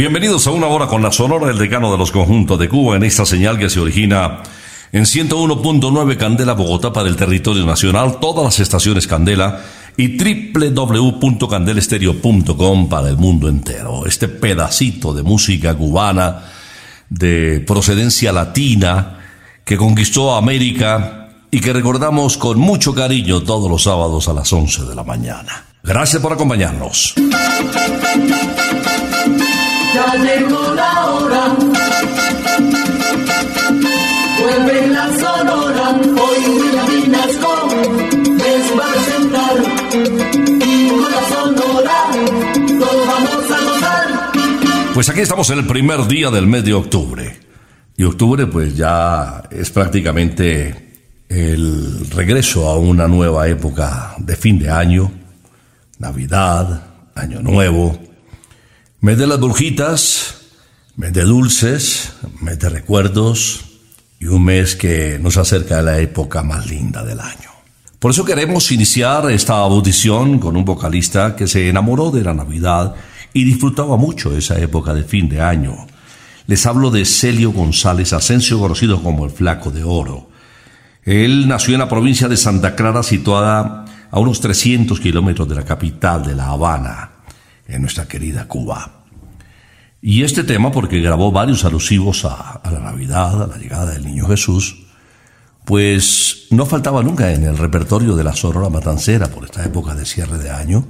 Bienvenidos a una hora con la Sonora del Decano de los Conjuntos de Cuba en esta señal que se origina en 101.9 Candela Bogotá para el territorio nacional, todas las estaciones Candela y www.candelestereo.com para el mundo entero. Este pedacito de música cubana de procedencia latina que conquistó América y que recordamos con mucho cariño todos los sábados a las 11 de la mañana. Gracias por acompañarnos. Ya llegó la hora. Vuelve la sonora. Hoy Vinasco les va a presentar. Y con la sonora todos vamos a gozar. Pues aquí estamos en el primer día del mes de octubre. Y octubre pues ya es prácticamente el regreso a una nueva época de fin de año, Navidad, Año Nuevo, mes de las brujitas, mes de dulces, mes de recuerdos y un mes que nos acerca a la época más linda del año. Por eso queremos iniciar esta audición con un vocalista que se enamoró de la Navidad y disfrutaba mucho esa época de fin de año. Les hablo de Celio González Asensio, conocido como el Flaco de Oro. Él nació en la provincia de Santa Clara, situada a unos 300 kilómetros de la capital de La Habana. En nuestra querida Cuba. Y este tema, porque grabó varios alusivos a, la Navidad, a la llegada del Niño Jesús, pues no faltaba nunca en el repertorio de la Sonora Matancera por esta época de cierre de año.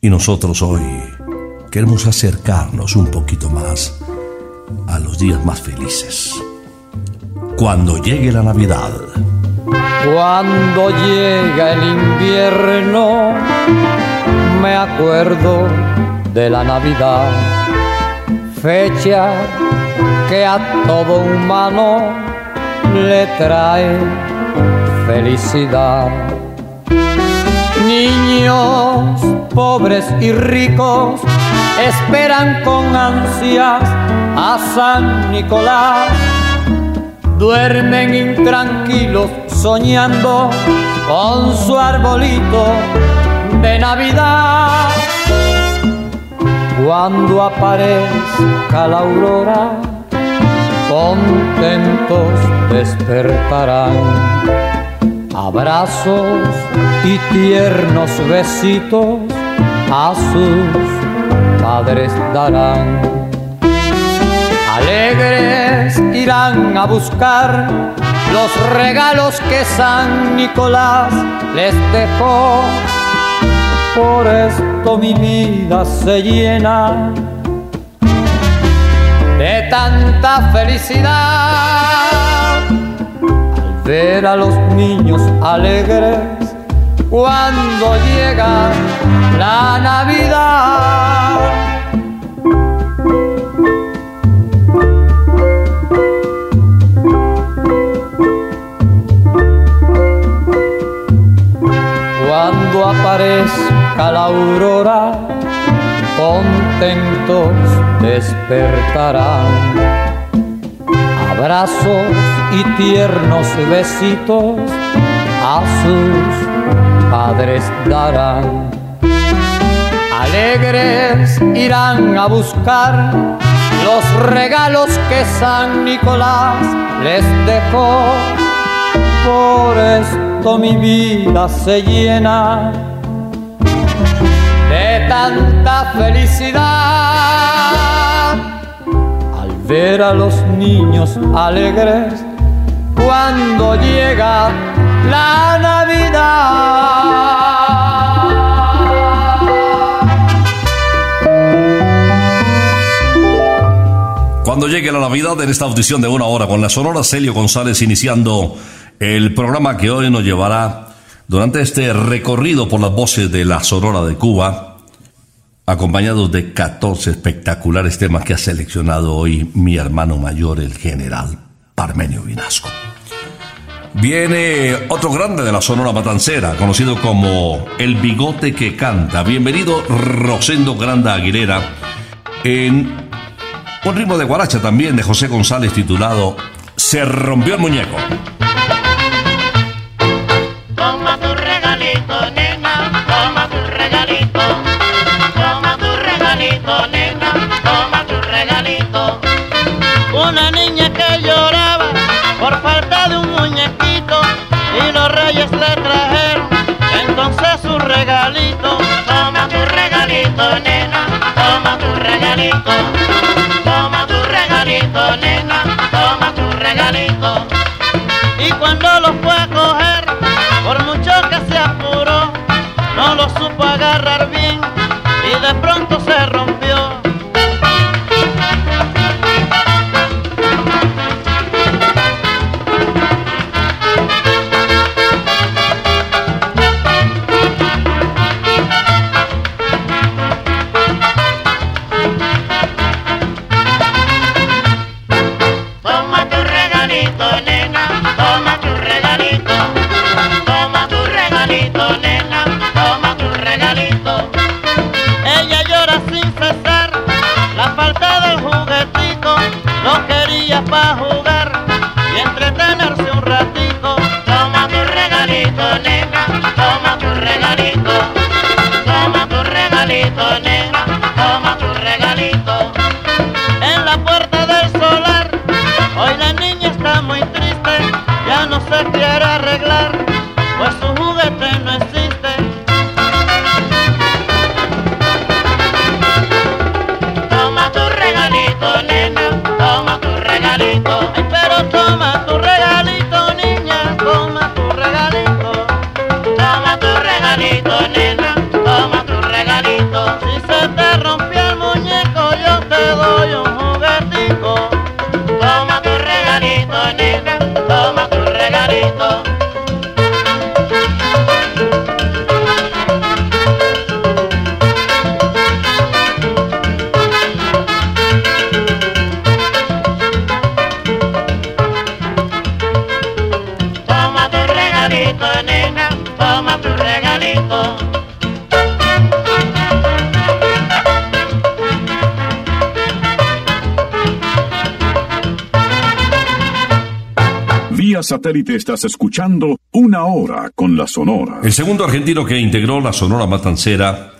Y nosotros hoy queremos acercarnos un poquito más a los días más felices. Cuando llegue la Navidad. Cuando llega el invierno, me acuerdo de la Navidad, fecha que a todo humano le trae felicidad. Niños pobres y ricos esperan con ansias a San Nicolás. Duermen intranquilos soñando con su arbolito de Navidad. Cuando aparezca la aurora, contentos despertarán. Abrazos y tiernos besitos a sus padres darán. Alegres irán a buscar los regalos que San Nicolás les dejó. Por esto mi vida se llena de tanta felicidad al ver a los niños alegres cuando llega la Navidad. La aurora, contentos despertarán. Abrazos y tiernos besitos a sus padres darán. Alegres irán a buscar los regalos que San Nicolás les dejó. Por esto mi vida se llena tanta felicidad al ver a los niños alegres cuando llega la Navidad. Cuando llegue la Navidad en esta audición de una hora con la Sonora Celio González iniciando el programa que hoy nos llevará durante este recorrido por las voces de la Sonora de Cuba, acompañados de 14 espectaculares temas que ha seleccionado hoy mi hermano mayor, el general Parmenio Vinasco. Viene otro grande de la Sonora Matancera, conocido como El Bigote que Canta. Bienvenido Rosendo Granda Aguilera en un ritmo de guaracha también de José González titulado Se rompió el muñeco. Una niña que lloraba por falta de un muñequito y los reyes le trajeron entonces su regalito. Toma tu regalito, nena, toma tu regalito. Toma tu regalito, nena, cartones, toma tu regalito. En la puerta del solar, hoy la niña está muy triste, ya no se quiere arreglar. Satélite estás escuchando Una Hora con la Sonora. El segundo argentino que integró la Sonora Matancera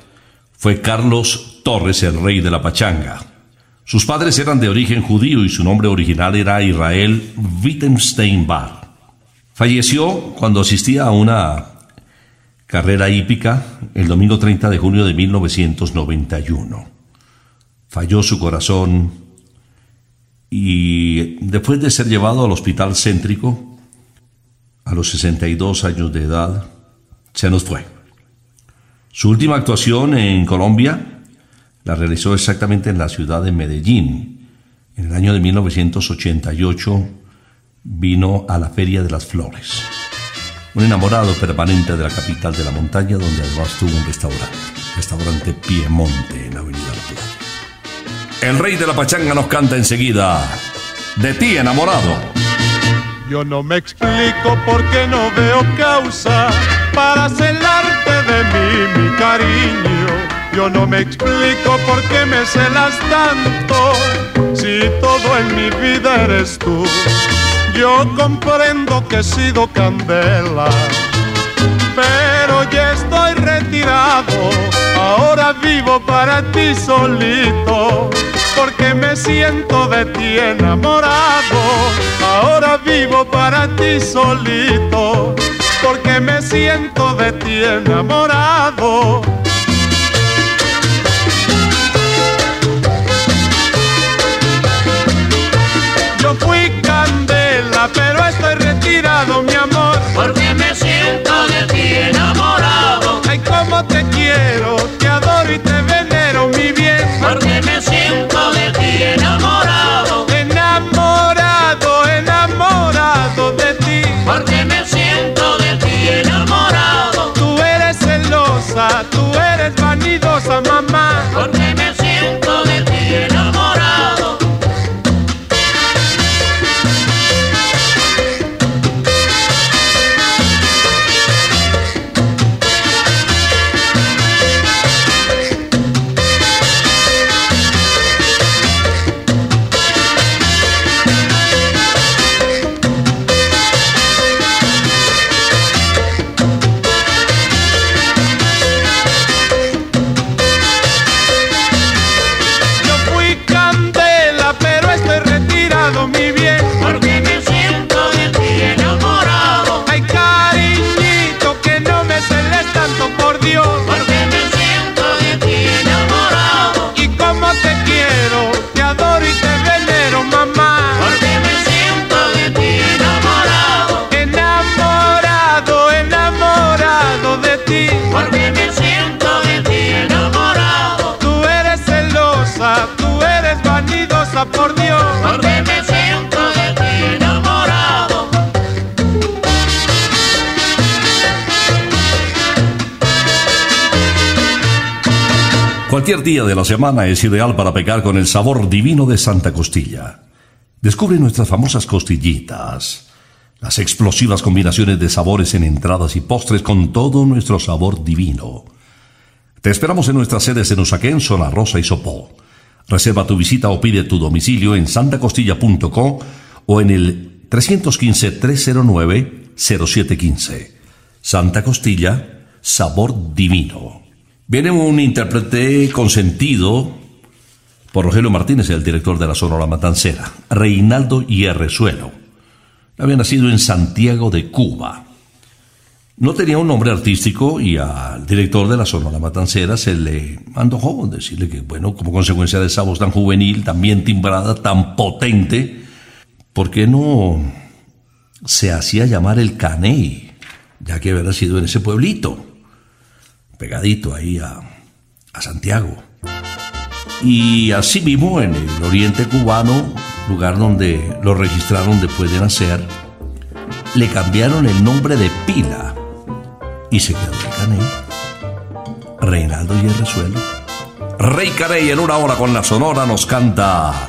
fue Carlos Torres, el rey de la pachanga. Sus padres eran de origen judío y su nombre original era Israel Wittgenstein Bar. Falleció cuando asistía a una carrera hípica el domingo 30 de junio de 1991. Falló su corazón y después de ser llevado al hospital céntrico a los 62 años de edad, se nos fue. Su última actuación en Colombia la realizó exactamente en la ciudad de Medellín. En el año de 1988 vino a la Feria de las Flores. Un enamorado permanente de la capital de la montaña, donde además tuvo un restaurante, restaurante Piemonte en la Avenida La. El rey de la pachanga nos canta enseguida, de ti enamorado. Yo no me explico por qué no veo causa para celarte de mí, mi cariño. Yo no me explico por qué me celas tanto si todo en mi vida eres tú. Yo comprendo que he sido candela, pero ya estoy retirado. Ahora vivo para ti solito, porque me siento de ti enamorado. Ahora vivo para ti solito, porque me siento de ti enamorado. Yo fui candela, pero estoy retirado, mi amor. Porque me siento de ti enamorado. Ay, cómo te quiero, te adoro y te por Dios. Porque me siento de ti enamorado. Cualquier día de la semana es ideal para pecar con el sabor divino de Santa Costilla. Descubre nuestras famosas costillitas, las explosivas combinaciones de sabores en entradas y postres con todo nuestro sabor divino. Te esperamos en nuestras sedes en Usaquén, Zona Rosa y Sopó. Reserva tu visita o pide tu domicilio en santacostilla.com o en el 315-309-0715. Santa Costilla, sabor divino. Viene un intérprete consentido por Rogelio Martínez, el director de la Sonora Matancera, Reinaldo Hierrezuelo. Había nacido en Santiago de Cuba. No tenía un nombre artístico y al director de la Sonora Matancera se le antojó decirle que, bueno, como consecuencia de esa voz tan juvenil, tan bien timbrada, tan potente, ¿por qué no se hacía llamar el Caney? Ya que había nacido en ese pueblito pegadito ahí a, a Santiago. Y así mismo en el oriente cubano, lugar donde lo registraron después de nacer, le cambiaron el nombre de Pila y se quedó el Caney. Reinaldo Hierrezuelo. Rey Caney en una hora con la Sonora nos canta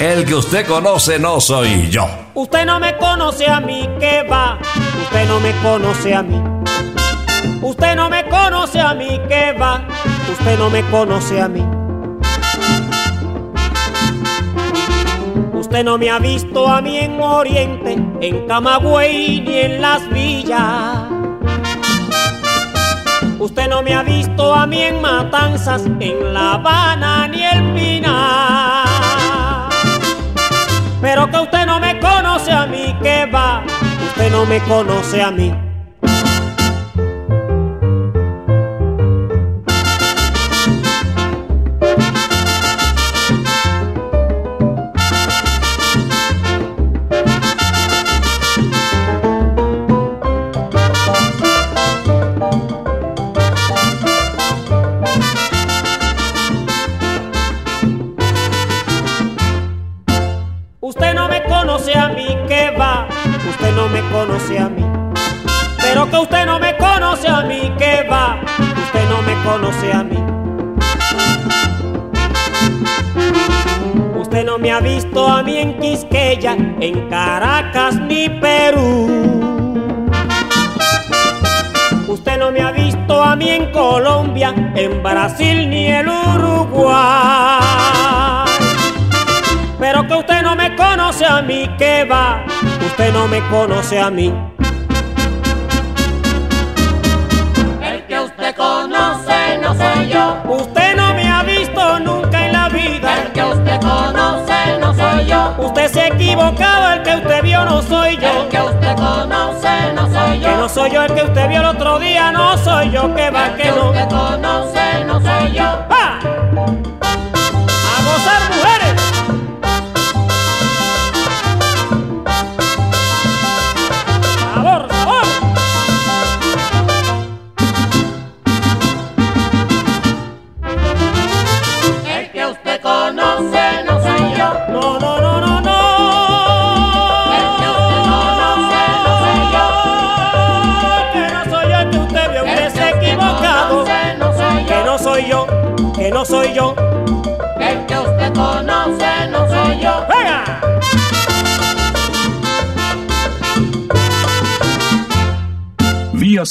El que usted conoce no soy yo. Usted no me conoce a mí, ¿qué va? Usted no me conoce a mí. Usted no me conoce a mí, ¿qué va? Usted no me conoce a mí. Usted no me ha visto a mí en Oriente, en Camagüey ni en las villas. Usted no me ha visto a mí en Matanzas, en La Habana ni el Pinar. Pero que usted no me conoce a mí, que va, usted no me conoce a mí. En Quisqueya, en Caracas ni Perú. Usted no me ha visto a mí en Colombia, en Brasil ni el Uruguay. Pero que usted no me conoce a mí, que va, usted no me conoce a mí. El que usted conoce no soy yo. Yo. Usted se ha equivocado, el que usted vio no soy yo. El que usted conoce no soy yo. Que no soy yo el que usted vio el otro día, no soy yo, que va, El que que no. usted conoce no soy yo. ¡Ah!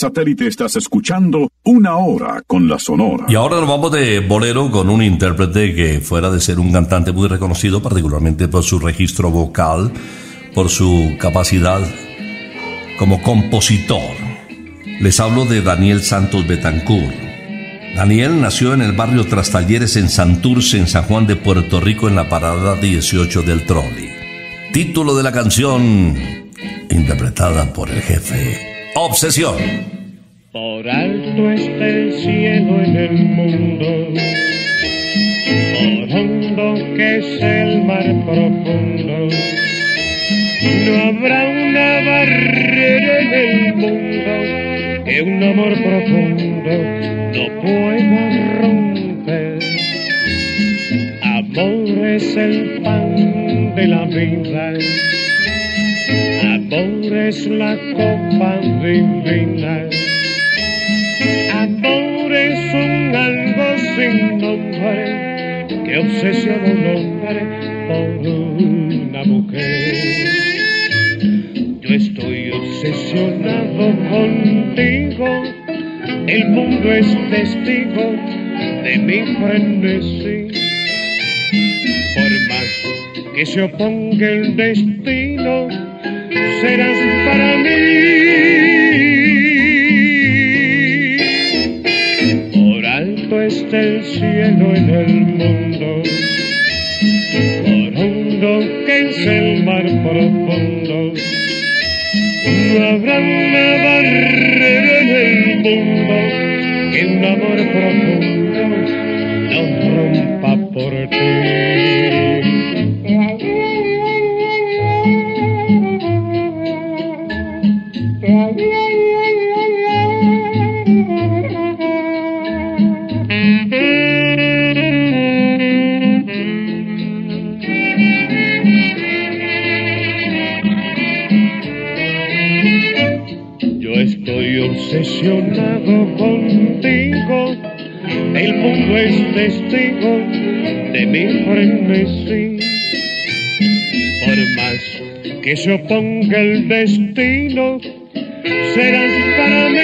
Satélite estás escuchando Una Hora con la Sonora. Y ahora nos vamos de bolero con un intérprete que fuera de ser un cantante muy reconocido, particularmente por su registro vocal, por su capacidad como compositor. Les hablo de Daniel Santos Betancourt. Daniel nació en el barrio Trastalleres en Santurce, en San Juan de Puerto Rico, en la parada 18 del trolley. Título de la canción, interpretada por el jefe. Obsesión. Por alto está el cielo en el mundo, por hondo que es el mar profundo. No habrá una barrera en el mundo que un amor profundo no pueda romper. Amor es el pan de la vida. Amor es la copa divina. Amor es algo sin nombre que obsesiona un hombre por una mujer. Yo estoy obsesionado contigo, el mundo es testigo de mi frenesí. Por más que se oponga el destino, serás para mí. Está el cielo en el mundo, por hondo que es el mar profundo. No habrá una barrera en el mundo que un amor profundo que se oponga el destino, serás para mí.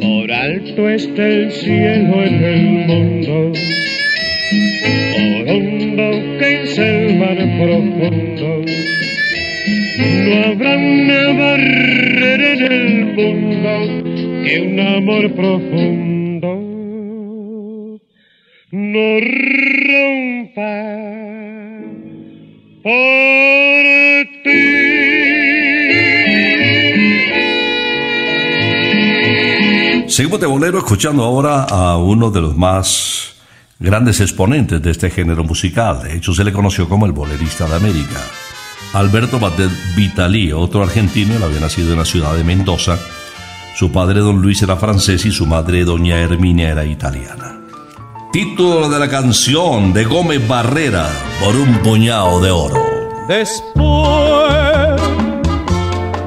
Por alto está el cielo en el mundo, por hondo que es el mar profundo. No habrá una barrera en el mundo que un amor profundo no rompa por ti. Seguimos de bolero escuchando ahora a uno de los más grandes exponentes de este género musical. De hecho, se le conoció como el bolerista de América. Alberto Batet Vitali, otro argentino, él había nacido en la ciudad de Mendoza. Su padre, don Luis, era francés y su madre, doña Herminia, era italiana. Título de la canción de Gómez Barrera, por un puñado de oro. Después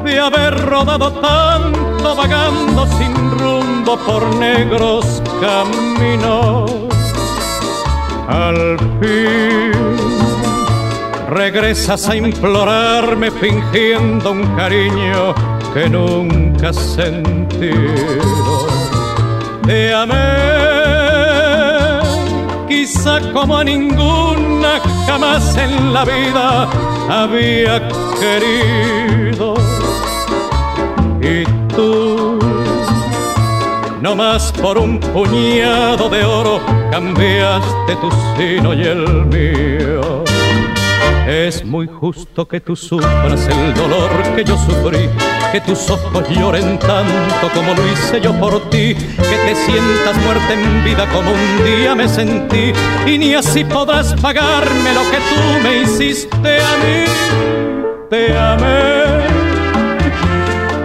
de haber rodado tanto vagando sin rumbo por negros caminos, al fin regresas a implorarme fingiendo un cariño que nunca amé, quizá como a ninguna jamás en la vida había querido. Y tú, no más por un puñado de oro, cambiaste tu sino y el mío. Es muy justo que tú sufras el dolor que yo sufrí, que tus ojos lloren tanto como lo hice yo por ti, que te sientas muerta en vida como un día me sentí, y ni así podrás pagarme lo que tú me hiciste a mí. Te amé,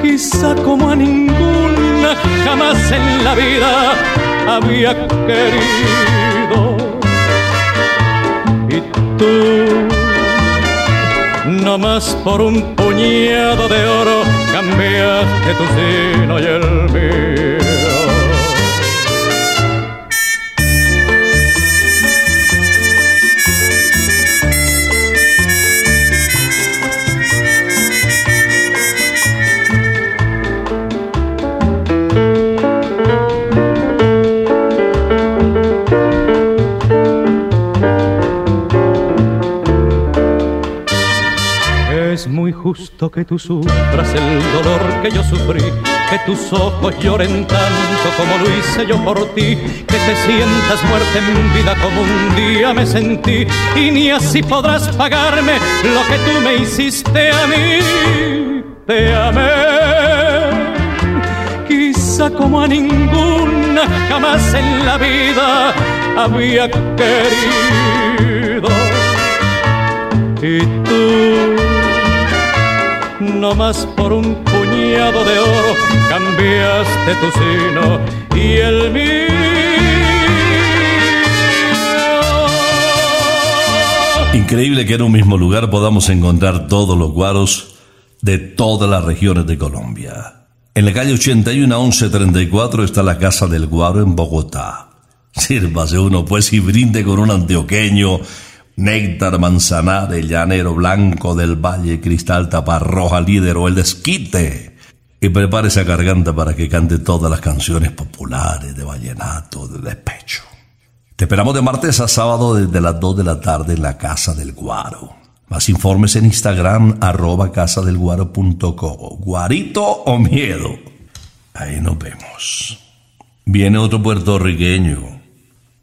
quizá como a ninguna jamás en la vida había querido. Y tú no más por un puñado de oro cambiaste tu sino y el mío. Que tú sufras el dolor que yo sufrí, que tus ojos lloren tanto como lo hice yo por ti, que te sientas muerta en vida como un día me sentí, y ni así podrás pagarme lo que tú me hiciste a mí. Te amé, quizá como a ninguna jamás en la vida había querido. Y tú no más por un puñado de oro cambiaste tu sino y el mío. Increíble que en un mismo lugar podamos encontrar todos los guaros de todas las regiones de Colombia. En la calle 81 1134 está la Casa del Guaro en Bogotá. Sírvase uno pues y brinde con un antioqueño Néctar Manzanares, Llanero Blanco del Valle, Cristal Taparroja, Líder o el Desquite. Y prepare esa garganta para que cante todas las canciones populares de vallenato, de despecho. Te esperamos de martes a sábado desde las 2 de la tarde en la Casa del Guaro. Más informes en Instagram, arroba casadelguaro.co. Guarito o miedo. Ahí nos vemos. Viene otro puertorriqueño.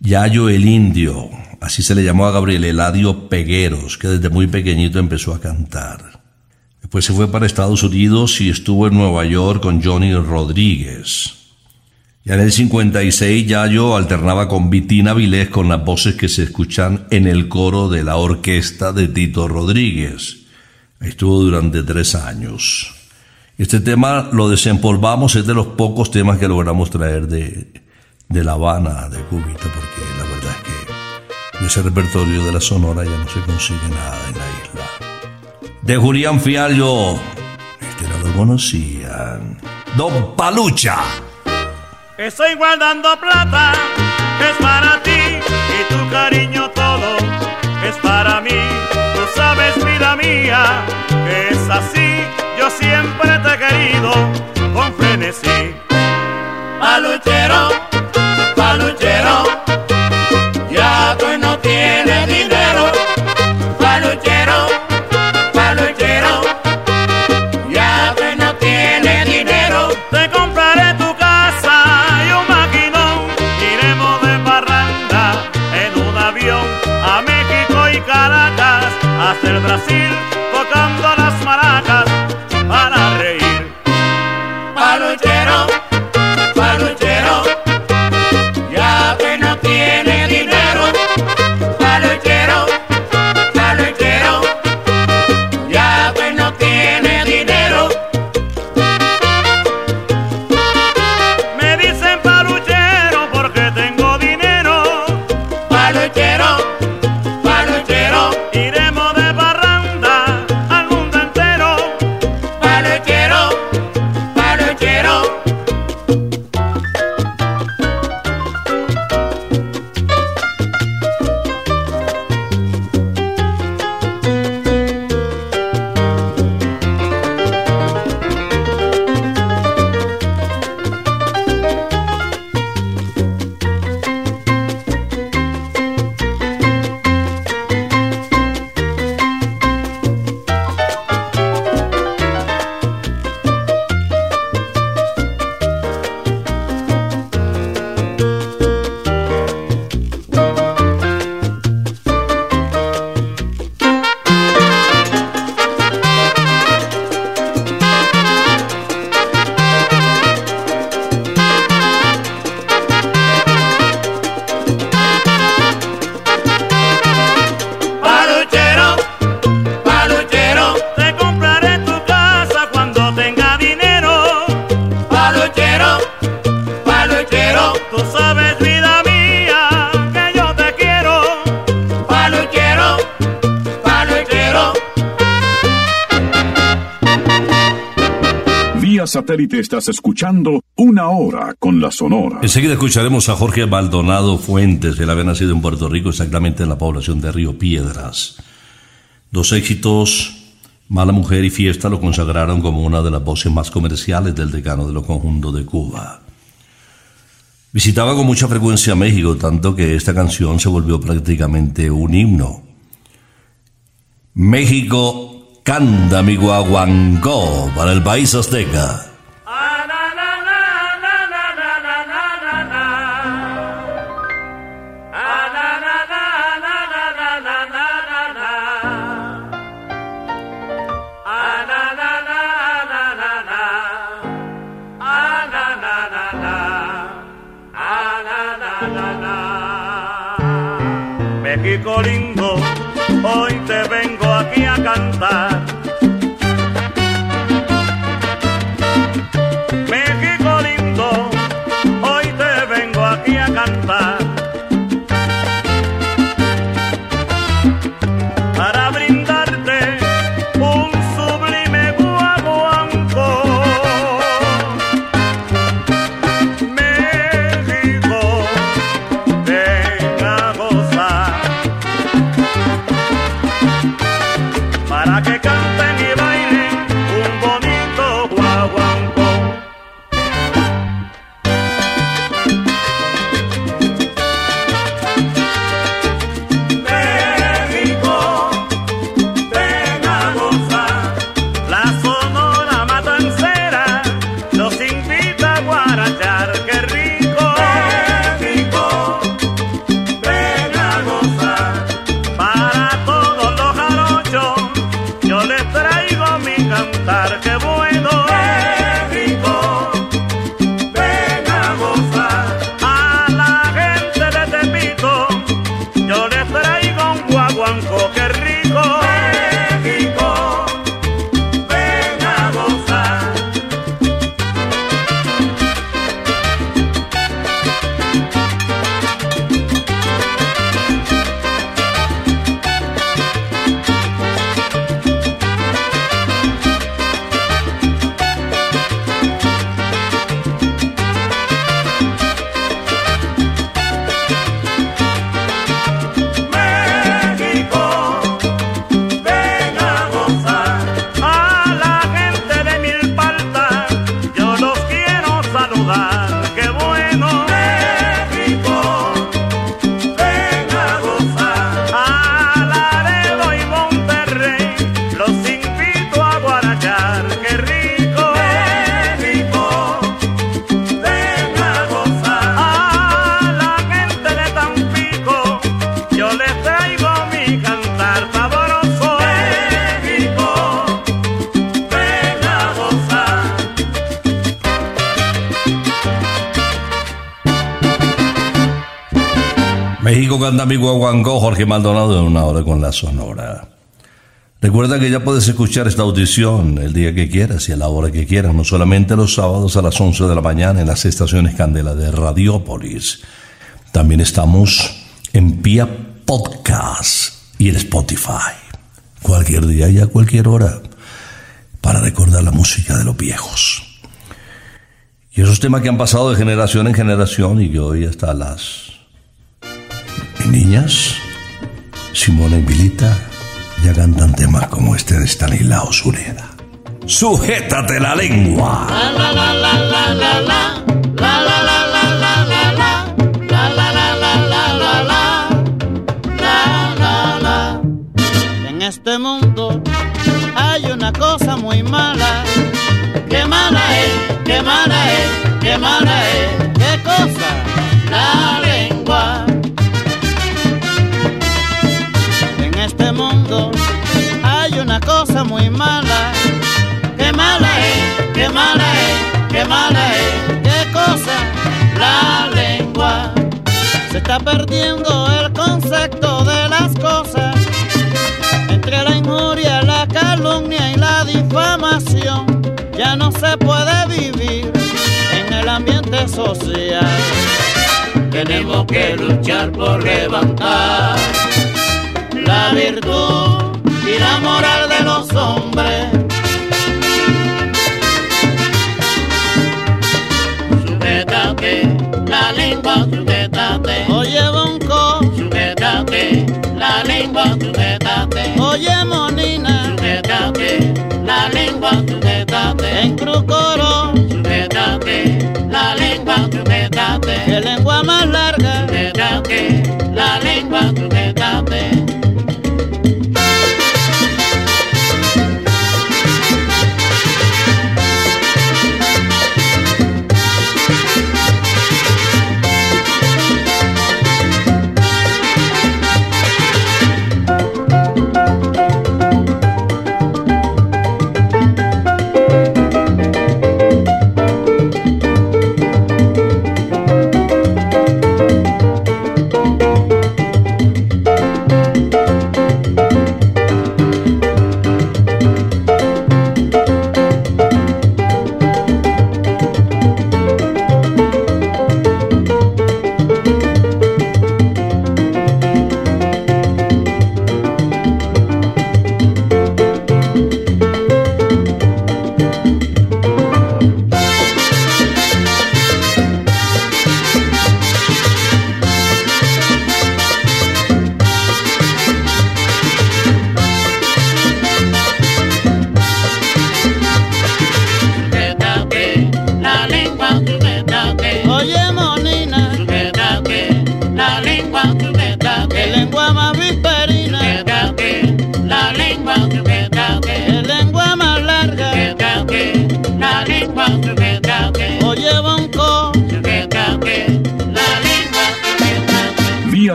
Yayo el Indio así se le llamó a Gabriel Eladio Pegueros, que desde muy pequeñito empezó a cantar. Después se fue para Estados Unidos y estuvo en Nueva York con Johnny Rodríguez. Ya en el 56 Yayo alternaba con Vitina Vilés con las voces que se escuchan en el coro de la orquesta de Tito Rodríguez. Estuvo durante tres años. Este tema lo desempolvamos, es de los pocos temas que logramos traer de, de La Habana, de Cubita, porque la verdad es que de ese repertorio de la Sonora ya no se consigue nada en la isla. de Julián Fiallo. Este no lo conocían. Don Palucha. Estoy guardando plata, que es para ti, y tu cariño todo es para mí. Tú sabes, vida mía, que es así, yo siempre te he querido con frenesí. Paluchero, see satélite estás escuchando Una Hora con la Sonora. Enseguida escucharemos a Jorge Maldonado Fuentes. Él había nacido en Puerto Rico, exactamente en la población de Río Piedras. Dos éxitos, Mala Mujer y Fiesta, lo consagraron como una de las voces más comerciales del decano de los conjuntos de Cuba. Visitaba con mucha frecuencia México, tanto que esta canción se volvió prácticamente un himno. México canta mi guaguancó para el país azteca. Hoy te vengo aquí a cantar. Mi guaguancó, Jorge Maldonado en una hora con la sonora. Recuerda que ya puedes escuchar esta audición el día que quieras y a la hora que quieras, no solamente los sábados a las 11 de la mañana en las estaciones Candela de Radiópolis. También estamos en Pia Podcast y en Spotify. Cualquier día y a cualquier hora para recordar la música de los viejos. Y esos temas que han pasado de generación en generación y que hoy hasta las niñas, Simona y Vilita, ya cantan temas como este de Stanislao Sureda. Sujétate la lengua. En este mundo hay una cosa muy mala. Qué mala es, qué mala es, qué mala es. ¿Qué cosa? Muy mala. Qué mala es, qué mala es, qué mala es. ¿Qué cosa? La lengua. Se está perdiendo el concepto de las cosas entre la injuria, la calumnia y la difamación. Ya no se puede vivir en el ambiente social. Tenemos que luchar por levantar la virtud y la moral de los hombres. Sujétate la lengua, sujétate. Oye, bonco, sujétate la lengua, sujétate. Oye, monina, sujétate la lengua, sujétate. En crucoro, sujétate la lengua, sujétate. ¿Qué lengua más larga?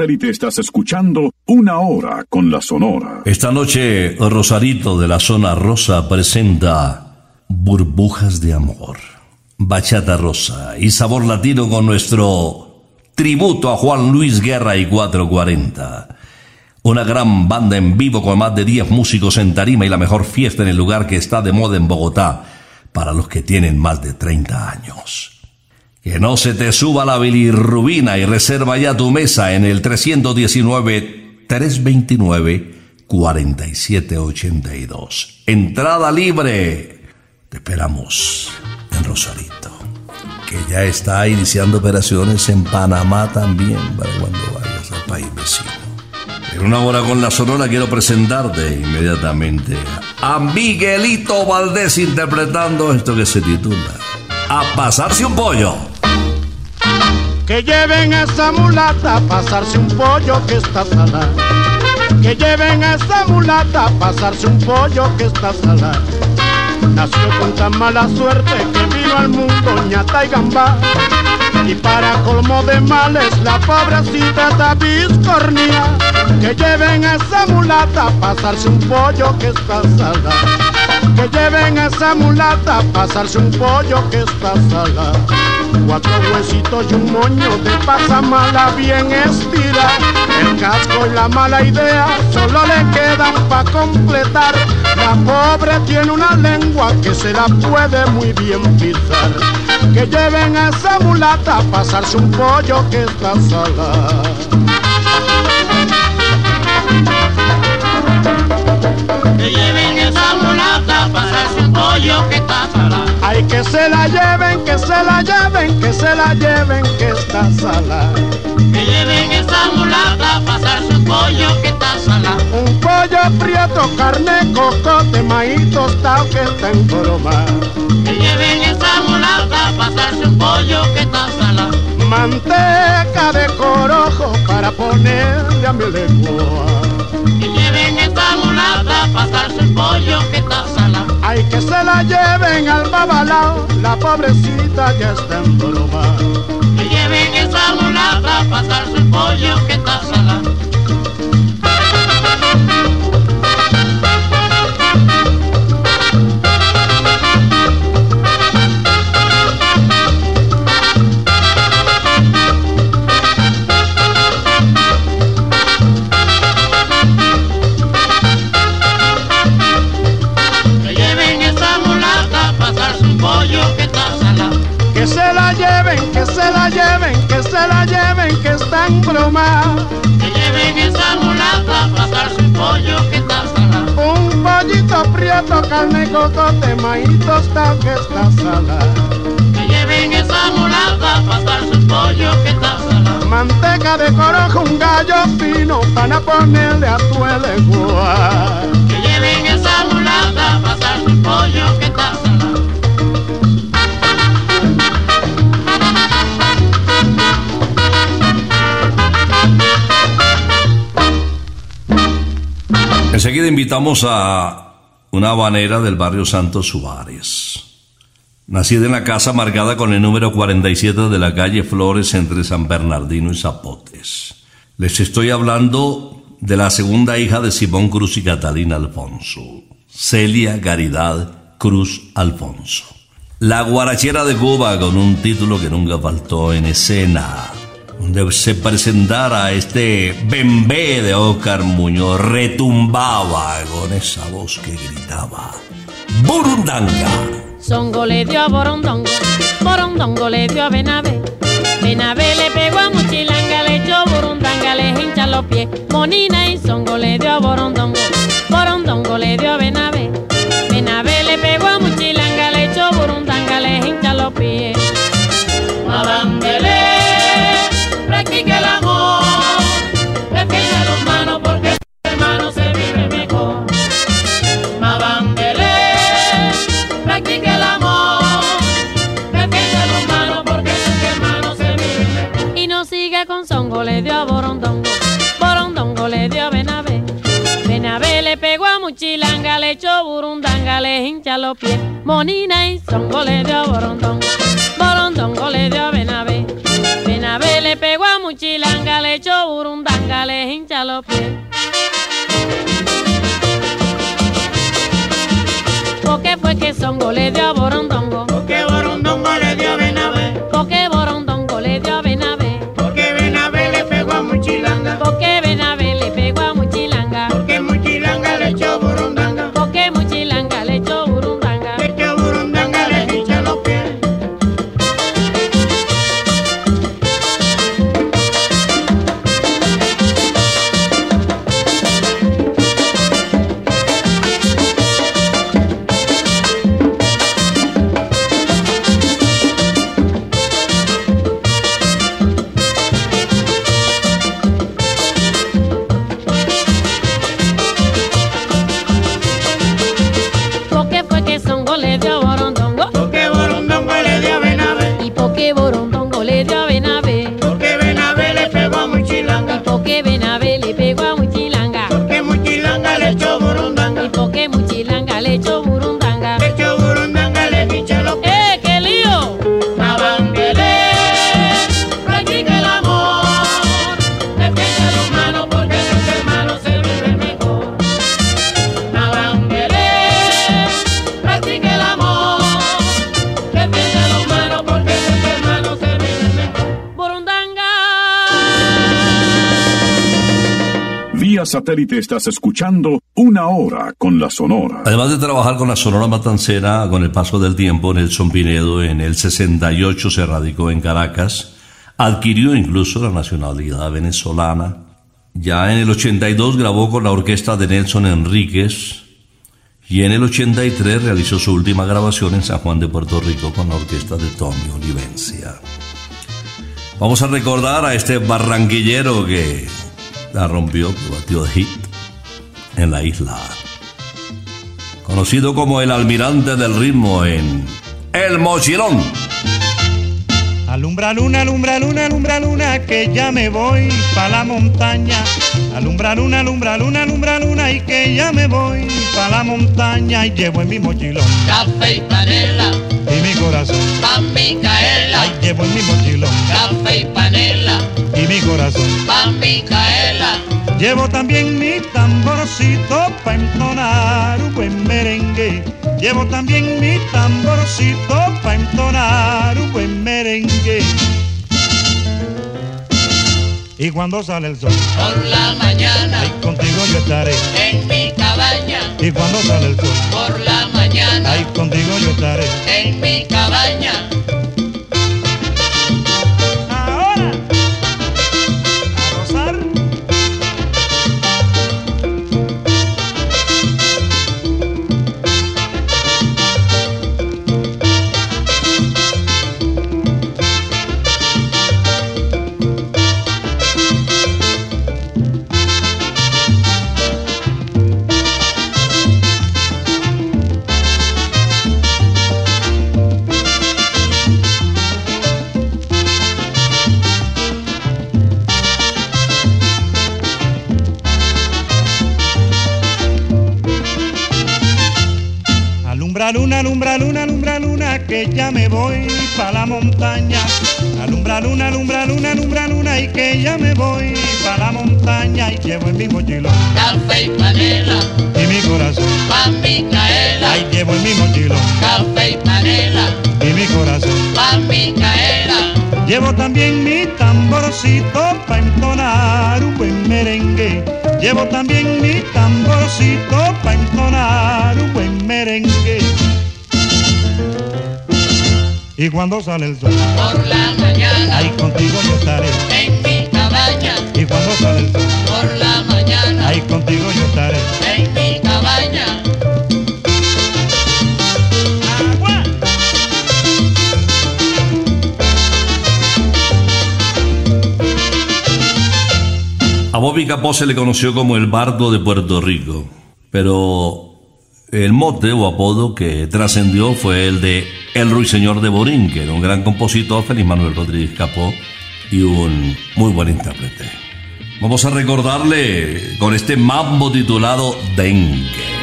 Satélite estás escuchando una hora con la Sonora. Esta noche, Rosarito de la zona rosa presenta Burbujas de Amor, Bachata Rosa y Sabor Latino con nuestro tributo a Juan Luis Guerra y 440. Una gran banda en vivo con más de 10 músicos en tarima y la mejor fiesta en el lugar que está de moda en Bogotá para los que tienen más de 30 años. Que no se te suba la bilirrubina y reserva ya tu mesa en el 319-329-4782. Entrada libre. Te esperamos en Rosarito, que ya está iniciando operaciones en Panamá también para cuando vayas al país vecino. En una hora con la Sonora quiero presentarte inmediatamente a Miguelito Valdés interpretando esto que se titula A pasarse un pollo. Que lleven a esa mulata pasarse un pollo que está salada. Que lleven a esa mulata pasarse un pollo que está salada. Nació con tan mala suerte que vino al mundo ñata y gambá. Y para colmo de males, la pobrecita tabiscornía, que lleven a esa mulata a pasarse un pollo que está salada. Que lleven a esa mulata a pasarse un pollo que está salada. Cuatro huesitos y un moño de pasa mala bien estira. El casco y la mala idea solo le quedan para completar. La pobre tiene una lengua que se la puede muy bien pisar. Que lleven a esa mulata pasarse un pollo que está salada. Que lleven esa mulata pasarse un pollo que está salada. Ay, que se la lleven, que se la lleven, que se la lleven, que está salada. Que lleven mulata a pasarse un pollo que está salada. Un pollo prieto, carne, cocote, maíz tostado que está en broma. Que lleven esa mulata pasarse un pollo que está salada. Manteca de corojo para ponerle a mi lengua. Que lleven esa mulata pasarse un pollo que está salada. Ay, que se la lleven al babalao, la pobrecita ya está en broma. Que lleven esa mulata a pasarse un pollo que está salada. Que se la lleven, que está en broma. Que lleven esa mulata a pasarse un pollo que está salada. Un pollito prieto, carne, cocote, maíz tostado que está salada. Que lleven esa mulata a pasarse un pollo que está salada. Manteca de corojo, un gallo fino para ponerle a tu lengua. Que lleven esa mulata a pasarse un pollo que está salada. Enseguida invitamos a una habanera del barrio Santos Suárez. Nacida en la casa marcada con el número 47 de la calle Flores entre San Bernardino y Zapotes. Les estoy hablando de la segunda hija de Simón Cruz y Catalina Alfonso, Celia Garidad Cruz Alfonso. La guarachera de Cuba con un título que nunca faltó en escena, donde se presentara este bembé de Oscar Muñoz, retumbaba con esa voz que gritaba, Burundanga. Songo le dio a Borondongo, Borondongo le dio a Benavé. Benavé le pegó a Muchilanga, le echó Burundanga, le hincha los pies. Monina y Songo le dio a Borondongo, Borondongo le dio a Benavé. Benavé le pegó a Muchilanga, le echó Burundanga, le hincha los pies. Echó Burundanga, le hincha los pies. Monina y Songo le dio a Borondongo, le dio a Benavé. Benavé le pegó a Muchilanga, le echó Burundanga, le hincha los pies. ¿Por qué fue que Songo le dio Borondongo? Porque Borondongo le dio a Benavé. Satélite estás escuchando Una Hora con la Sonora. Además de trabajar con la Sonora Matancera, con el paso del tiempo, Nelson Pinedo en el 68 se radicó en Caracas, adquirió incluso la nacionalidad venezolana. Ya en el 82 grabó con la orquesta de Nelson Enríquez y en el 83 realizó su última grabación en San Juan de Puerto Rico con la orquesta de Tommy Olivencia. Vamos a recordar a este barranquillero que la rompió, que batió de hit en la isla. Conocido como el almirante del ritmo en El Mochilón. Alumbra luna, alumbra luna, alumbra luna, que ya me voy pa' la montaña. Alumbra luna, alumbra luna, alumbra luna, y que ya me voy pa' la montaña. Y llevo en mi mochilón Café y panela, y mi corazón. pa' Micaela. Ay, llevo en mi mochilón Café y panela, y mi corazón. pa' Micaela. Llevo también mi tamborcito pa' entonar un buen merengue. Llevo también mi tamborcito pa' entonar un buen merengue. Y cuando sale el sol, Por la mañana, ahí contigo yo estaré. en mi cabaña. Y cuando sale el sol, Por la mañana, ahí contigo yo estaré. en mi cabaña. Alumbra luna, alumbra luna, que ya me voy pa' la montaña. Alumbra luna, alumbra luna, alumbra luna, y que ya me voy pa' la montaña. Y llevo en mi mochilón Café y panela, y mi corazón. pa' Micaela. Ahí llevo en mi mochilón Café y panela, y mi corazón. pa' Micaela. Llevo también mi tamborcito pa' entonar un buen merengue. Llevo también mi tamborcito pa' entonar un buen merengue. Y cuando sale el sol, Por la mañana, ahí contigo yo estaré. en mi cabaña. Y cuando sale el sol, Por la mañana, ahí contigo yo estaré. en mi cabaña. Agua. A Bobby Capó se le conoció como el bardo de Puerto Rico, pero el mote o apodo que trascendió fue el de El Ruiseñor de Borín, que era un gran compositor, Félix Manuel Rodríguez Capó, y un muy buen intérprete. Vamos a recordarle con este mambo titulado Dengue.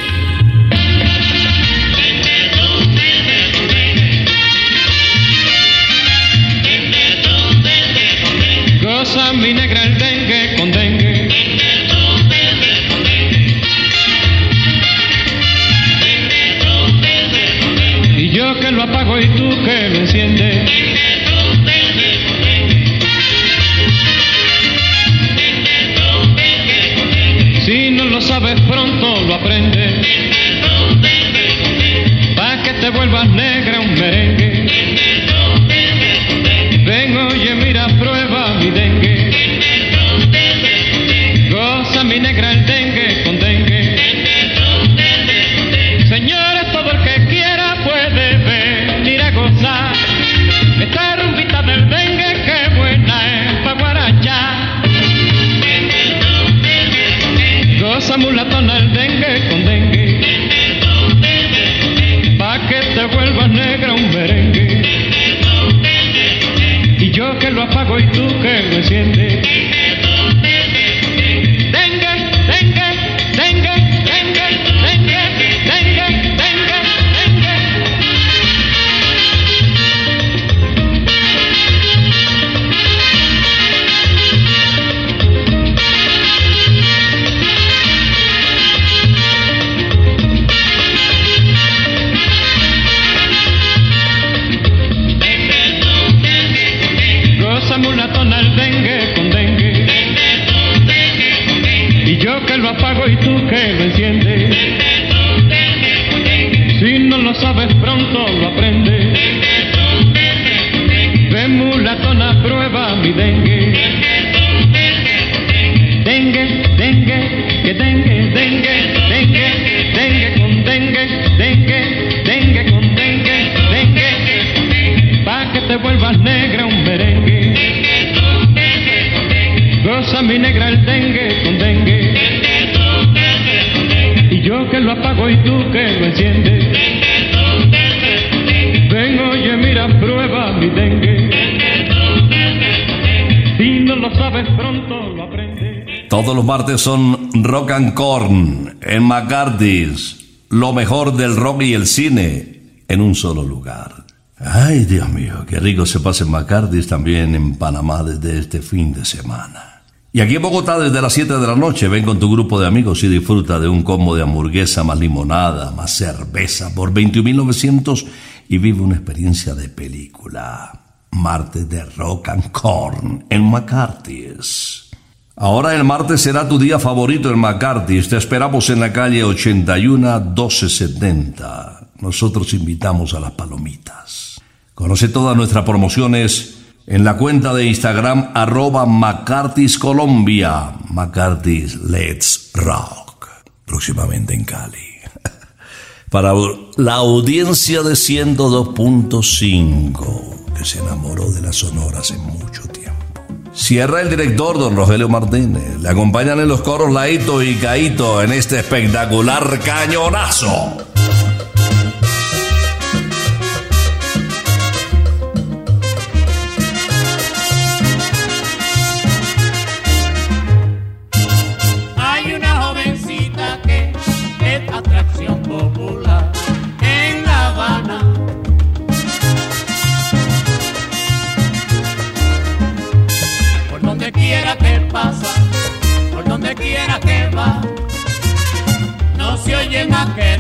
Que lo apago y tú que lo enciendes. Son Rock and Corn en McCarthy's. Lo mejor del rock y el cine en un solo lugar. Ay, Dios mío, qué rico se pasa en McCarthy's también en Panamá desde este fin de semana. Y aquí en Bogotá desde las 7 de la noche ven con tu grupo de amigos y disfruta de un combo de hamburguesa más limonada, más cerveza por 21.900 y vive una experiencia de película. Martes de Rock and Corn en McCarthy's. Ahora el martes será tu día favorito en McCarthy's. Te esperamos en la calle 81 1270. Nosotros invitamos a las palomitas. Conoce todas nuestras promociones en la cuenta de Instagram arroba. McCarthy's Let's Rock. Próximamente en Cali. Para la audiencia de 102.5 que se enamoró de las sonoras en mucho tiempo. Cierra el director don Rogelio Martínez. Le acompañan en los coros Laito y Caito en este espectacular cañonazo. Que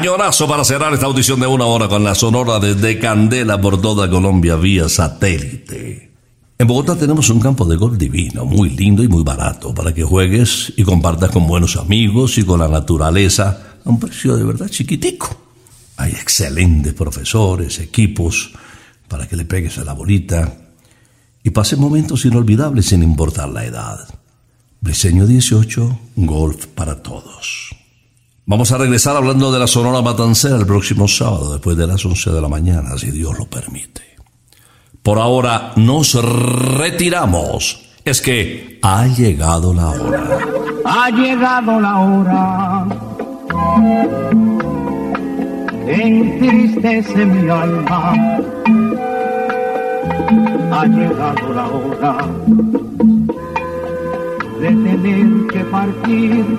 Cañonazo para cerrar esta audición de una hora con la sonora desde Candela por toda Colombia vía satélite. En Bogotá tenemos un campo de golf divino, muy lindo y muy barato, para que juegues y compartas con buenos amigos y con la naturaleza a un precio de verdad chiquitico. Hay excelentes profesores, equipos, para que le pegues a la bolita y pases momentos inolvidables sin importar la edad. Briseño 18, golf para todos. Vamos a regresar hablando de la Sonora Matancera el próximo sábado, después de las 11 de la mañana, si Dios lo permite. Por ahora nos retiramos. Es que ha llegado la hora. Ha llegado la hora. Entristece mi alma. Ha llegado la hora de tener que partir.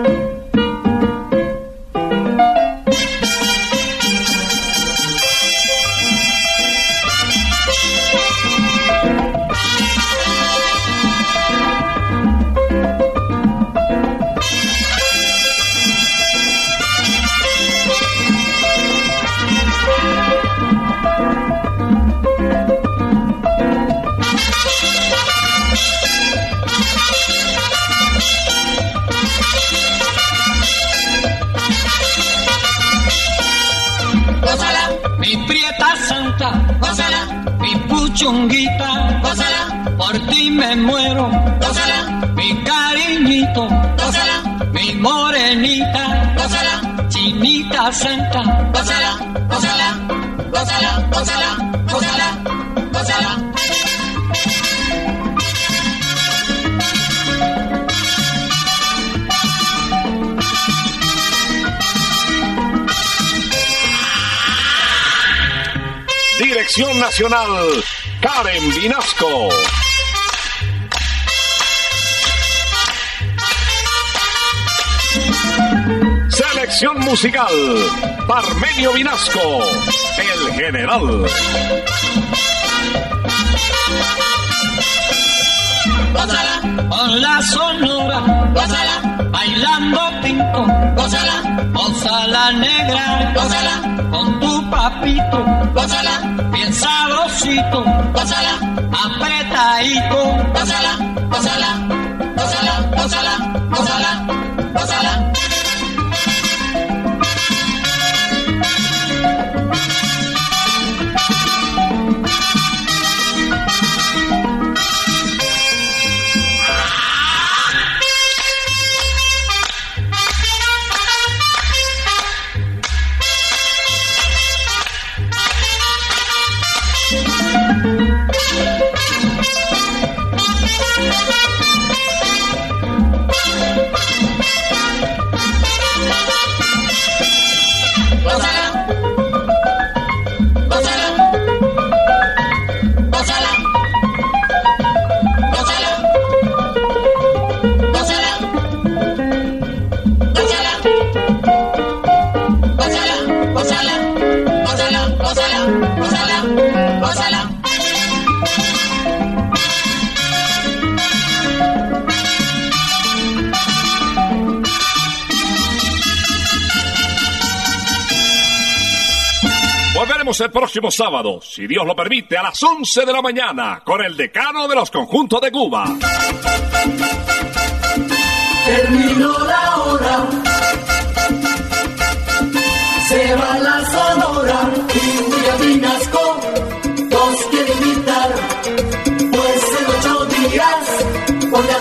Nacional, Karen Vinasco. Selección musical, Parmenio Vinasco, el general. Con la sonora, bailando pinto, gózala, gózala negra, gózala, con tu papito, gózala, bien sabrosito, gózala, apretadito, gózala, gózala, gózala, gózala, gózala, gózala. el próximo sábado, si Dios lo permite, a las 11 de la mañana, con el decano de los conjuntos de Cuba. Terminó la hora. Se va la sonora y Julio Vinasco nos quiere invitar. Pues en ocho días, por la